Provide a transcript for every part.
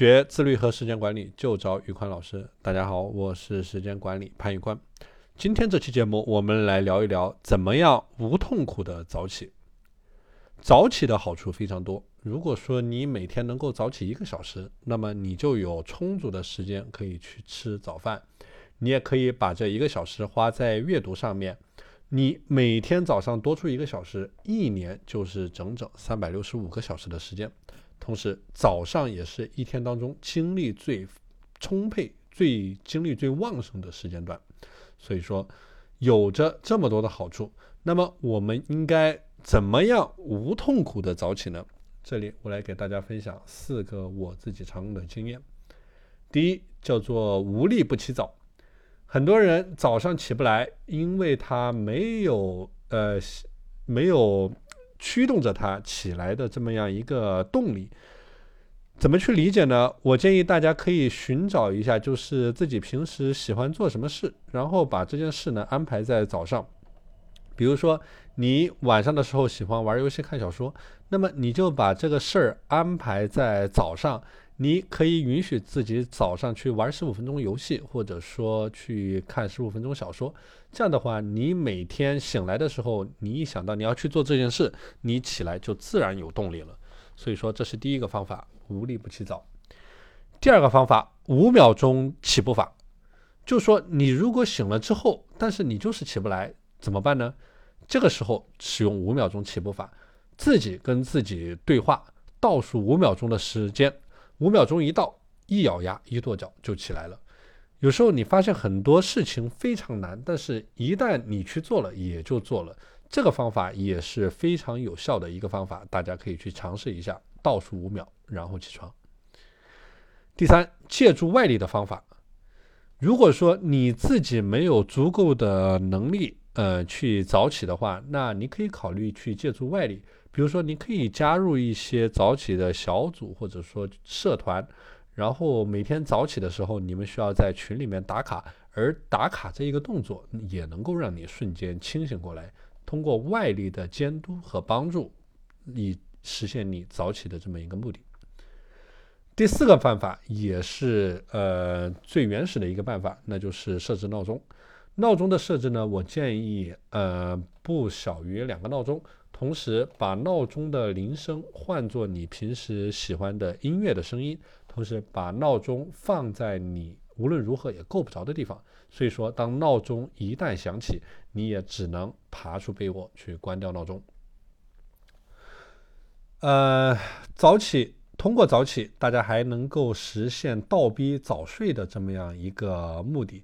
学自律和时间管理就找宇宽老师。大家好，我是时间管理潘宇宽。今天这期节目，我们来聊一聊怎么样无痛苦的早起。早起的好处非常多。如果说你每天能够早起一个小时，那么你就有充足的时间可以去吃早饭。你也可以把这一个小时花在阅读上面。你每天早上多出一个小时，一年就是整整三百六十五个小时的时间。同时，早上也是一天当中精力最充沛、最精力最旺盛的时间段。所以说，有着这么多的好处，那么我们应该怎么样无痛苦的早起呢？这里我来给大家分享四个我自己常用的经验。第一，叫做无力不起早。很多人早上起不来，因为他没有呃没有驱动着它起来的这么样一个动力。怎么去理解呢？我建议大家可以寻找一下，就是自己平时喜欢做什么事，然后把这件事呢安排在早上。比如说，你晚上的时候喜欢玩游戏、看小说，那么你就把这个事儿安排在早上。你可以允许自己早上去玩十五分钟游戏，或者说去看十五分钟小说。这样的话，你每天醒来的时候，你一想到你要去做这件事，你起来就自然有动力了。所以说，这是第一个方法。无利不起早。第二个方法，五秒钟起步法，就说你如果醒了之后，但是你就是起不来，怎么办呢？这个时候使用五秒钟起步法，自己跟自己对话，倒数五秒钟的时间，五秒钟一到，一咬牙一跺脚就起来了。有时候你发现很多事情非常难，但是一旦你去做了，也就做了。这个方法也是非常有效的一个方法，大家可以去尝试一下，倒数五秒。然后起床。第三，借助外力的方法。如果说你自己没有足够的能力，呃，去早起的话，那你可以考虑去借助外力。比如说，你可以加入一些早起的小组或者说社团，然后每天早起的时候，你们需要在群里面打卡，而打卡这一个动作也能够让你瞬间清醒过来。通过外力的监督和帮助，以实现你早起的这么一个目的。第四个办法也是呃最原始的一个办法，那就是设置闹钟。闹钟的设置呢，我建议呃不小于两个闹钟，同时把闹钟的铃声换作你平时喜欢的音乐的声音，同时把闹钟放在你无论如何也够不着的地方。所以说，当闹钟一旦响起，你也只能爬出被窝去关掉闹钟。呃，早起。通过早起，大家还能够实现倒逼早睡的这么样一个目的。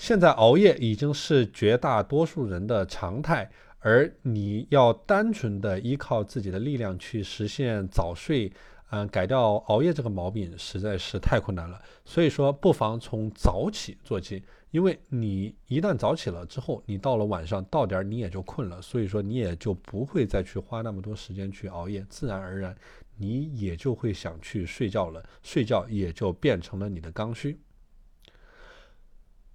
现在熬夜已经是绝大多数人的常态，而你要单纯的依靠自己的力量去实现早睡，嗯，改掉熬夜这个毛病实在是太困难了。所以说，不妨从早起做起，因为你一旦早起了之后，你到了晚上到点儿你也就困了，所以说你也就不会再去花那么多时间去熬夜，自然而然。你也就会想去睡觉了，睡觉也就变成了你的刚需。